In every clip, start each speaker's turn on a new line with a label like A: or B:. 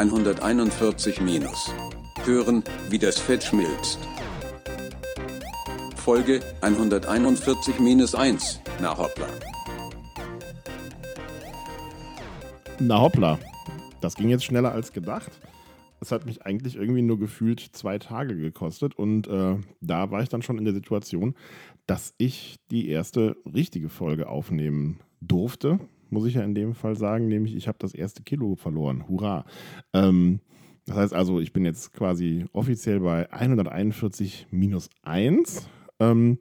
A: 141 minus. Hören, wie das Fett schmilzt. Folge 141 minus 1 nach Hoppla.
B: Na hoppla, das ging jetzt schneller als gedacht. Es hat mich eigentlich irgendwie nur gefühlt zwei Tage gekostet und äh, da war ich dann schon in der Situation, dass ich die erste richtige Folge aufnehmen durfte, muss ich ja in dem Fall sagen, nämlich ich habe das erste Kilo verloren. Hurra! Ähm, das heißt also, ich bin jetzt quasi offiziell bei 141 minus 1. Ähm,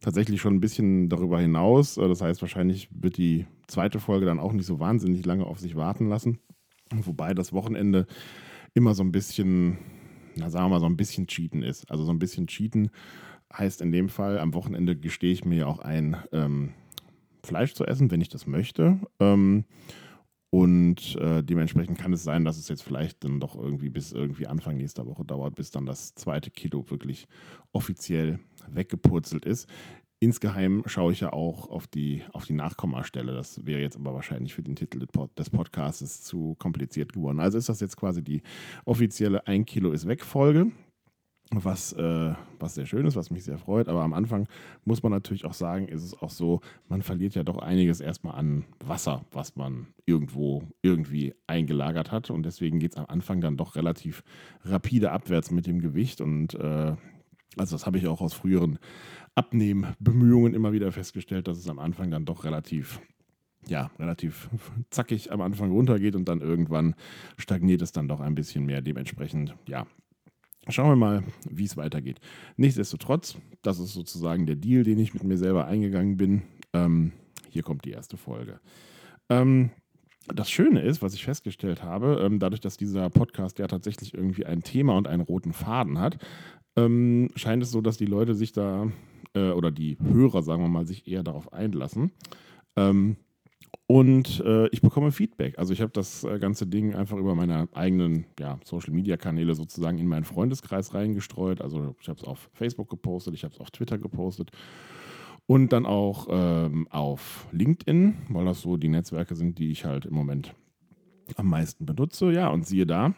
B: tatsächlich schon ein bisschen darüber hinaus. Äh, das heißt, wahrscheinlich wird die zweite Folge dann auch nicht so wahnsinnig lange auf sich warten lassen. Wobei das Wochenende immer so ein bisschen, na sagen wir mal, so ein bisschen Cheaten ist. Also so ein bisschen Cheaten heißt in dem Fall, am Wochenende gestehe ich mir ja auch ein, ähm, Fleisch zu essen, wenn ich das möchte. Ähm, und äh, dementsprechend kann es sein, dass es jetzt vielleicht dann doch irgendwie bis irgendwie Anfang nächster Woche dauert, bis dann das zweite Kilo wirklich offiziell weggepurzelt ist. Insgeheim schaue ich ja auch auf die, auf die Nachkommastelle. Das wäre jetzt aber wahrscheinlich für den Titel des Podcasts zu kompliziert geworden. Also ist das jetzt quasi die offizielle 1 Kilo ist weg Folge, was, äh, was sehr schön ist, was mich sehr freut. Aber am Anfang muss man natürlich auch sagen, ist es auch so, man verliert ja doch einiges erstmal an Wasser, was man irgendwo irgendwie eingelagert hat. Und deswegen geht es am Anfang dann doch relativ rapide abwärts mit dem Gewicht. Und äh, also das habe ich auch aus früheren Abnehmbemühungen immer wieder festgestellt, dass es am Anfang dann doch relativ, ja, relativ zackig am Anfang runtergeht und dann irgendwann stagniert es dann doch ein bisschen mehr. Dementsprechend, ja, Schauen wir mal, wie es weitergeht. Nichtsdestotrotz, das ist sozusagen der Deal, den ich mit mir selber eingegangen bin. Ähm, hier kommt die erste Folge. Ähm, das Schöne ist, was ich festgestellt habe, ähm, dadurch, dass dieser Podcast ja tatsächlich irgendwie ein Thema und einen roten Faden hat, ähm, scheint es so, dass die Leute sich da äh, oder die Hörer, sagen wir mal, sich eher darauf einlassen. Und äh, ich bekomme Feedback. Also ich habe das äh, ganze Ding einfach über meine eigenen ja, Social-Media-Kanäle sozusagen in meinen Freundeskreis reingestreut. Also ich habe es auf Facebook gepostet, ich habe es auf Twitter gepostet und dann auch ähm, auf LinkedIn, weil das so die Netzwerke sind, die ich halt im Moment am meisten benutze. Ja, und siehe da,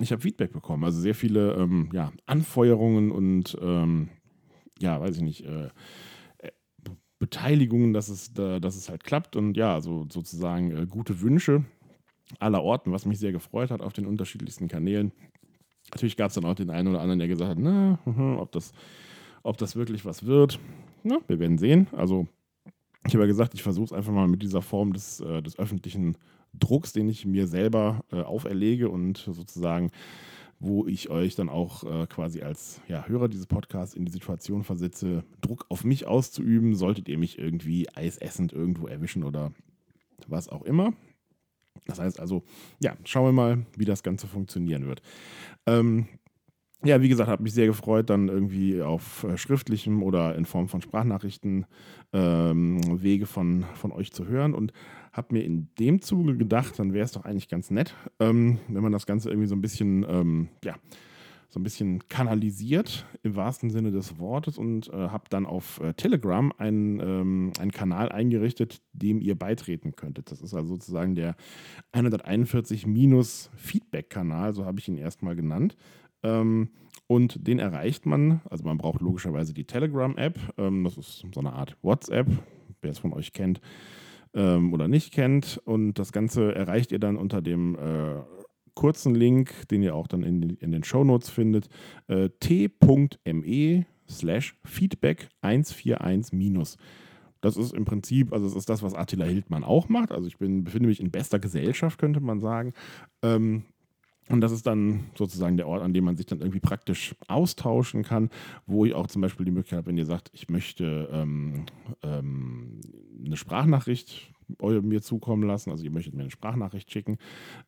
B: ich habe Feedback bekommen. Also sehr viele ähm, ja, Anfeuerungen und ähm, ja, weiß ich nicht, äh, Beteiligungen, dass es, dass es halt klappt und ja, also sozusagen äh, gute Wünsche aller Orten, was mich sehr gefreut hat auf den unterschiedlichsten Kanälen. Natürlich gab es dann auch den einen oder anderen, der gesagt hat, na, ob das, ob das wirklich was wird. Na, wir werden sehen. Also ich habe ja gesagt, ich versuche es einfach mal mit dieser Form des, äh, des öffentlichen Drucks, den ich mir selber äh, auferlege und sozusagen wo ich euch dann auch äh, quasi als ja, Hörer dieses Podcasts in die Situation versetze, Druck auf mich auszuüben, solltet ihr mich irgendwie eisessend irgendwo erwischen oder was auch immer. Das heißt also, ja, schauen wir mal, wie das Ganze funktionieren wird. Ähm, ja, wie gesagt, hat mich sehr gefreut, dann irgendwie auf äh, schriftlichem oder in Form von Sprachnachrichten ähm, Wege von, von euch zu hören und habe mir in dem Zuge gedacht, dann wäre es doch eigentlich ganz nett, ähm, wenn man das Ganze irgendwie so ein bisschen, ähm, ja, so ein bisschen kanalisiert im wahrsten Sinne des Wortes und äh, habe dann auf äh, Telegram einen, ähm, einen Kanal eingerichtet, dem ihr beitreten könntet. Das ist also sozusagen der 141-Feedback-Kanal, so habe ich ihn erstmal genannt. Ähm, und den erreicht man, also man braucht logischerweise die Telegram-App, ähm, das ist so eine Art WhatsApp, wer es von euch kennt ähm, oder nicht kennt. Und das Ganze erreicht ihr dann unter dem äh, kurzen Link, den ihr auch dann in, in den Show Notes findet, äh, t.me slash feedback 141 minus. Das ist im Prinzip, also es ist das, was Attila Hildmann auch macht. Also ich bin, befinde mich in bester Gesellschaft, könnte man sagen. Ähm, und das ist dann sozusagen der Ort, an dem man sich dann irgendwie praktisch austauschen kann, wo ich auch zum Beispiel die Möglichkeit habe, wenn ihr sagt, ich möchte ähm, ähm, eine Sprachnachricht mir zukommen lassen, also ihr möchtet mir eine Sprachnachricht schicken,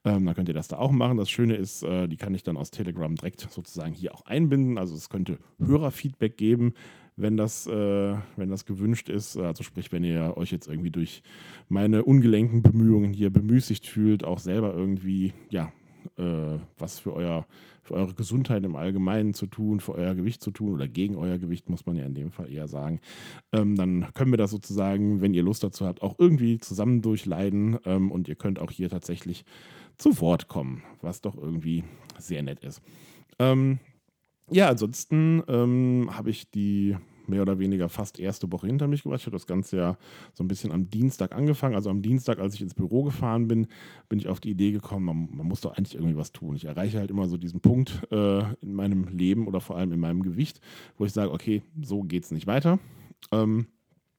B: ähm, dann könnt ihr das da auch machen. Das Schöne ist, äh, die kann ich dann aus Telegram direkt sozusagen hier auch einbinden. Also es könnte Hörerfeedback geben, wenn das, äh, wenn das gewünscht ist. Also sprich, wenn ihr euch jetzt irgendwie durch meine ungelenken Bemühungen hier bemüßigt fühlt, auch selber irgendwie ja, äh, was für, euer, für eure Gesundheit im Allgemeinen zu tun, für euer Gewicht zu tun oder gegen euer Gewicht, muss man ja in dem Fall eher sagen, ähm, dann können wir das sozusagen, wenn ihr Lust dazu habt, auch irgendwie zusammen durchleiden. Ähm, und ihr könnt auch hier tatsächlich zu Wort kommen, was doch irgendwie sehr nett ist. Ähm, ja, ansonsten ähm, habe ich die mehr oder weniger fast erste Woche hinter mich gebracht. Ich habe das Ganze ja so ein bisschen am Dienstag angefangen. Also am Dienstag, als ich ins Büro gefahren bin, bin ich auf die Idee gekommen, man, man muss doch eigentlich irgendwie was tun. Ich erreiche halt immer so diesen Punkt äh, in meinem Leben oder vor allem in meinem Gewicht, wo ich sage, okay, so geht es nicht weiter. Ähm,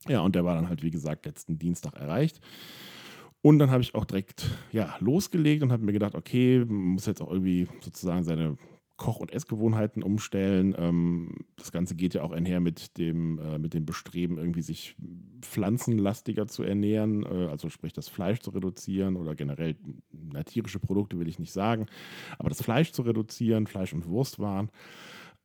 B: ja, und der war dann halt, wie gesagt, letzten Dienstag erreicht. Und dann habe ich auch direkt ja, losgelegt und habe mir gedacht, okay, man muss jetzt auch irgendwie sozusagen seine Koch- und Essgewohnheiten umstellen. Ähm, das Ganze geht ja auch einher mit dem, äh, mit dem Bestreben, irgendwie sich pflanzenlastiger zu ernähren, äh, also sprich das Fleisch zu reduzieren oder generell na, tierische Produkte will ich nicht sagen, aber das Fleisch zu reduzieren, Fleisch- und Wurstwaren.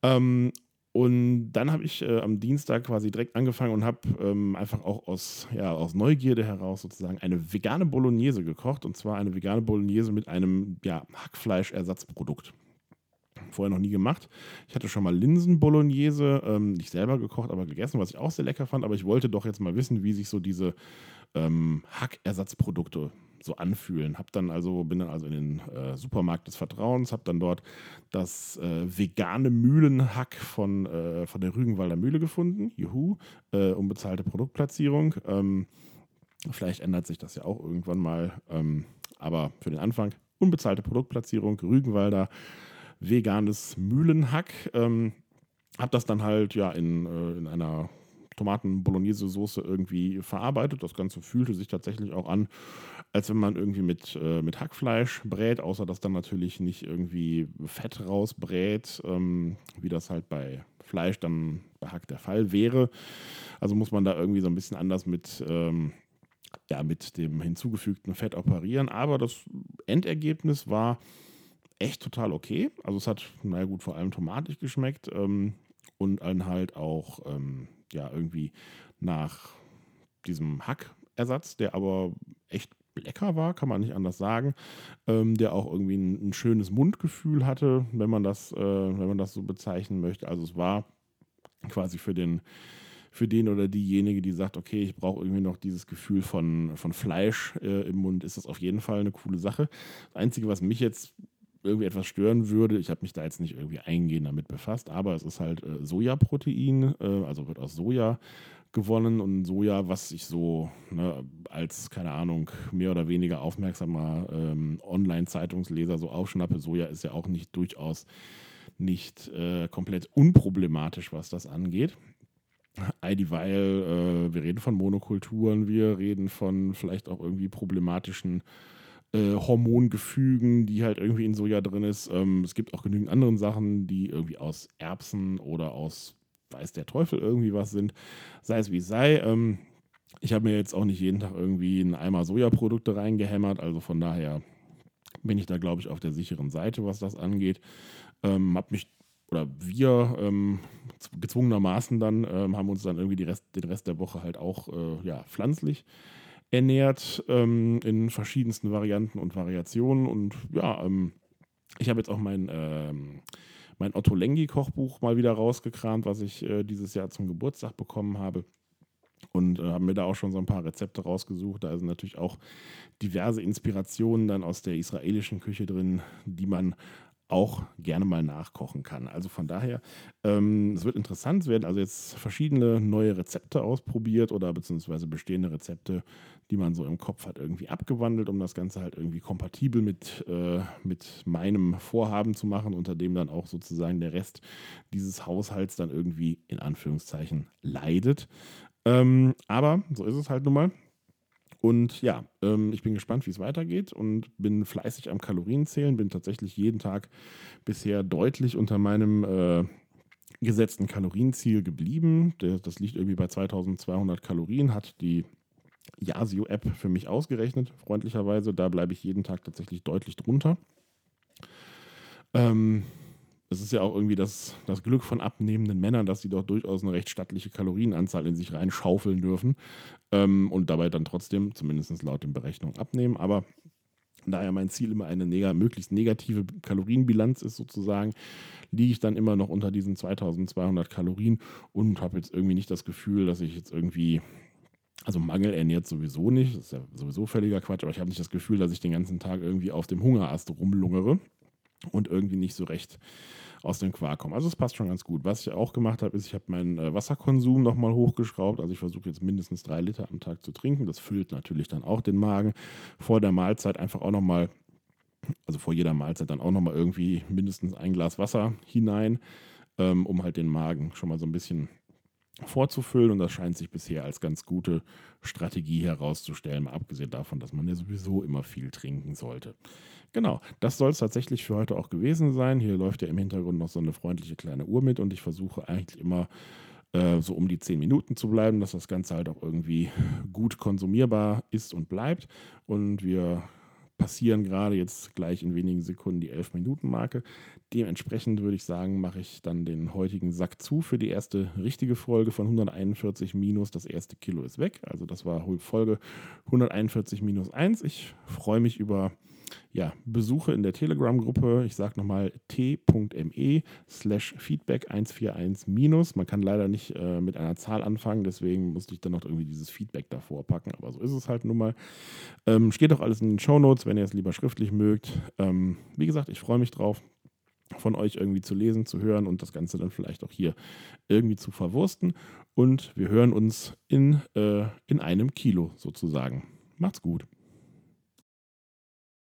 B: Ähm, und dann habe ich äh, am Dienstag quasi direkt angefangen und habe ähm, einfach auch aus, ja, aus Neugierde heraus sozusagen eine vegane Bolognese gekocht. Und zwar eine vegane Bolognese mit einem ja, Hackfleischersatzprodukt vorher noch nie gemacht. Ich hatte schon mal Linsen-Bolognese, ähm, nicht selber gekocht, aber gegessen, was ich auch sehr lecker fand. Aber ich wollte doch jetzt mal wissen, wie sich so diese ähm, Hackersatzprodukte so anfühlen. Hab dann also, bin dann also in den äh, Supermarkt des Vertrauens, habe dann dort das äh, vegane Mühlenhack von, äh, von der Rügenwalder Mühle gefunden. Juhu, äh, unbezahlte Produktplatzierung. Ähm, vielleicht ändert sich das ja auch irgendwann mal. Ähm, aber für den Anfang unbezahlte Produktplatzierung, Rügenwalder veganes Mühlenhack. Ähm, habe das dann halt ja in, äh, in einer Tomaten-Bolognese-Soße irgendwie verarbeitet. Das Ganze fühlte sich tatsächlich auch an, als wenn man irgendwie mit, äh, mit Hackfleisch brät, außer dass dann natürlich nicht irgendwie Fett rausbrät, ähm, wie das halt bei Fleisch dann bei Hack der Fall wäre. Also muss man da irgendwie so ein bisschen anders mit, ähm, ja, mit dem hinzugefügten Fett operieren. Aber das Endergebnis war echt total okay. Also es hat, naja gut, vor allem tomatig geschmeckt ähm, und dann halt auch ähm, ja irgendwie nach diesem Hackersatz, der aber echt lecker war, kann man nicht anders sagen, ähm, der auch irgendwie ein, ein, schönes Mundgefühl hatte, wenn man das, äh, wenn man das so bezeichnen möchte. Also es war quasi für den für den oder diejenige, die sagt, okay, ich brauche irgendwie noch dieses Gefühl von, von Fleisch äh, im Mund, ist das auf jeden Fall eine coole Sache. Das Einzige, was mich jetzt irgendwie etwas stören würde. Ich habe mich da jetzt nicht irgendwie eingehend damit befasst, aber es ist halt äh, Sojaprotein, äh, also wird aus Soja gewonnen und Soja, was ich so ne, als, keine Ahnung, mehr oder weniger aufmerksamer ähm, Online-Zeitungsleser so aufschnappe. Soja ist ja auch nicht durchaus nicht äh, komplett unproblematisch, was das angeht. Dieweil, äh, wir reden von Monokulturen, wir reden von vielleicht auch irgendwie problematischen äh, Hormongefügen, die halt irgendwie in Soja drin ist. Ähm, es gibt auch genügend andere Sachen, die irgendwie aus Erbsen oder aus weiß der Teufel irgendwie was sind. Sei es wie sei. Ähm, ich habe mir jetzt auch nicht jeden Tag irgendwie einen Eimer Sojaprodukte reingehämmert, also von daher bin ich da, glaube ich, auf der sicheren Seite, was das angeht. Ähm, hab mich oder wir ähm, gezwungenermaßen dann ähm, haben uns dann irgendwie Rest, den Rest der Woche halt auch äh, ja, pflanzlich ernährt ähm, in verschiedensten Varianten und Variationen. Und ja, ähm, ich habe jetzt auch mein, ähm, mein Otto Lengi-Kochbuch mal wieder rausgekramt, was ich äh, dieses Jahr zum Geburtstag bekommen habe. Und äh, haben mir da auch schon so ein paar Rezepte rausgesucht. Da sind natürlich auch diverse Inspirationen dann aus der israelischen Küche drin, die man auch gerne mal nachkochen kann. Also von daher, ähm, es wird interessant. Es werden also jetzt verschiedene neue Rezepte ausprobiert oder beziehungsweise bestehende Rezepte, die man so im Kopf hat, irgendwie abgewandelt, um das Ganze halt irgendwie kompatibel mit, äh, mit meinem Vorhaben zu machen, unter dem dann auch sozusagen der Rest dieses Haushalts dann irgendwie in Anführungszeichen leidet. Ähm, aber so ist es halt nun mal. Und ja, ähm, ich bin gespannt, wie es weitergeht und bin fleißig am Kalorienzählen, bin tatsächlich jeden Tag bisher deutlich unter meinem äh, gesetzten Kalorienziel geblieben. Das liegt irgendwie bei 2200 Kalorien, hat die Yasio-App für mich ausgerechnet, freundlicherweise. Da bleibe ich jeden Tag tatsächlich deutlich drunter. Ähm, es ist ja auch irgendwie das, das Glück von abnehmenden Männern, dass sie doch durchaus eine recht stattliche Kalorienanzahl in sich reinschaufeln dürfen ähm, und dabei dann trotzdem, zumindest laut den Berechnungen, abnehmen. Aber da ja mein Ziel immer eine neg möglichst negative Kalorienbilanz ist, sozusagen, liege ich dann immer noch unter diesen 2200 Kalorien und habe jetzt irgendwie nicht das Gefühl, dass ich jetzt irgendwie Also Mangel ernährt sowieso nicht, das ist ja sowieso völliger Quatsch, aber ich habe nicht das Gefühl, dass ich den ganzen Tag irgendwie auf dem Hungerast rumlungere und irgendwie nicht so recht aus dem Quark komme. Also es passt schon ganz gut. Was ich auch gemacht habe, ist, ich habe meinen äh, Wasserkonsum nochmal hochgeschraubt. Also ich versuche jetzt mindestens drei Liter am Tag zu trinken. Das füllt natürlich dann auch den Magen. Vor der Mahlzeit einfach auch nochmal, also vor jeder Mahlzeit dann auch nochmal irgendwie mindestens ein Glas Wasser hinein, ähm, um halt den Magen schon mal so ein bisschen vorzufüllen und das scheint sich bisher als ganz gute Strategie herauszustellen, mal abgesehen davon, dass man ja sowieso immer viel trinken sollte. Genau, das soll es tatsächlich für heute auch gewesen sein. Hier läuft ja im Hintergrund noch so eine freundliche kleine Uhr mit und ich versuche eigentlich immer äh, so um die 10 Minuten zu bleiben, dass das Ganze halt auch irgendwie gut konsumierbar ist und bleibt. Und wir passieren gerade jetzt gleich in wenigen Sekunden die 11-Minuten-Marke. Dementsprechend würde ich sagen, mache ich dann den heutigen Sack zu für die erste richtige Folge von 141 minus. Das erste Kilo ist weg. Also das war Folge 141 minus 1. Ich freue mich über ja, Besuche in der Telegram-Gruppe. Ich sage nochmal t.me slash feedback 141 minus. Man kann leider nicht äh, mit einer Zahl anfangen, deswegen musste ich dann noch irgendwie dieses Feedback davor packen. Aber so ist es halt nun mal. Ähm, steht auch alles in den Show Notes, wenn ihr es lieber schriftlich mögt. Ähm, wie gesagt, ich freue mich drauf von euch irgendwie zu lesen, zu hören und das Ganze dann vielleicht auch hier irgendwie zu verwursten. Und wir hören uns in, äh, in einem Kilo sozusagen. Macht's gut.